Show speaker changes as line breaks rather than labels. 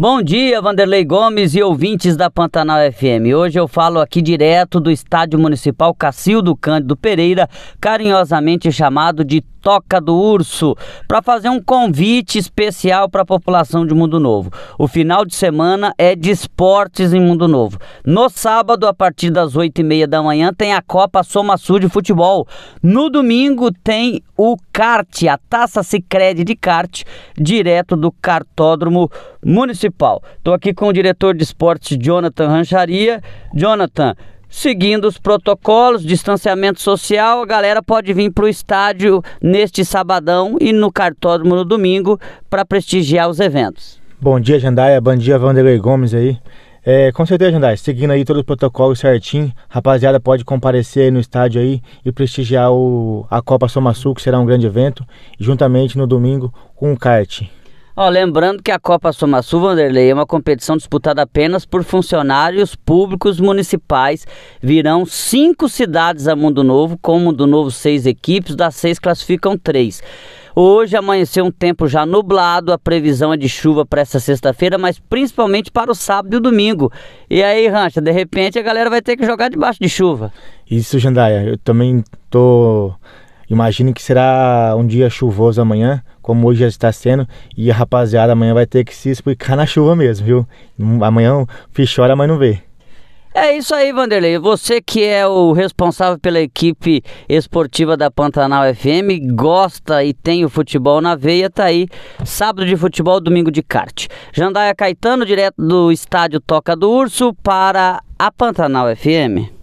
Bom dia, Vanderlei Gomes e ouvintes da Pantanal FM. Hoje eu falo aqui direto do Estádio Municipal Cacildo Cândido Pereira, carinhosamente chamado de Toca do Urso, para fazer um convite especial para a população de Mundo Novo. O final de semana é de esportes em Mundo Novo. No sábado, a partir das oito e meia da manhã, tem a Copa Soma Sul de Futebol. No domingo tem o kart, a Taça Sicredi de kart, direto do Cartódromo Municipal. Estou aqui com o diretor de esportes, Jonathan Rancharia. Jonathan, seguindo os protocolos, distanciamento social, a galera pode vir para o estádio neste sabadão e no cartódromo no domingo para prestigiar os eventos.
Bom dia, Jandaia. Bom dia, Vanderlei Gomes aí. É, com certeza, Jandai, seguindo aí todo o protocolo certinho, rapaziada pode comparecer aí no estádio aí e prestigiar o, a Copa Soma Sul, que será um grande evento, juntamente no domingo com o kart.
Lembrando que a Copa Soma Vanderlei, é uma competição disputada apenas por funcionários públicos municipais. Virão cinco cidades a Mundo Novo, com Mundo Novo seis equipes, das seis classificam três. Hoje amanheceu um tempo já nublado, a previsão é de chuva para essa sexta-feira, mas principalmente para o sábado e o domingo. E aí, Rancha, de repente a galera vai ter que jogar debaixo de chuva.
Isso, Jandaia, eu também tô Imagino que será um dia chuvoso amanhã, como hoje já está sendo, e a rapaziada amanhã vai ter que se explicar na chuva mesmo, viu? Amanhã o fish mas não vê.
É isso aí, Vanderlei. Você que é o responsável pela equipe esportiva da Pantanal FM, gosta e tem o futebol na veia, tá aí. Sábado de futebol, domingo de kart. Jandaia Caetano, direto do estádio Toca do Urso, para a Pantanal FM.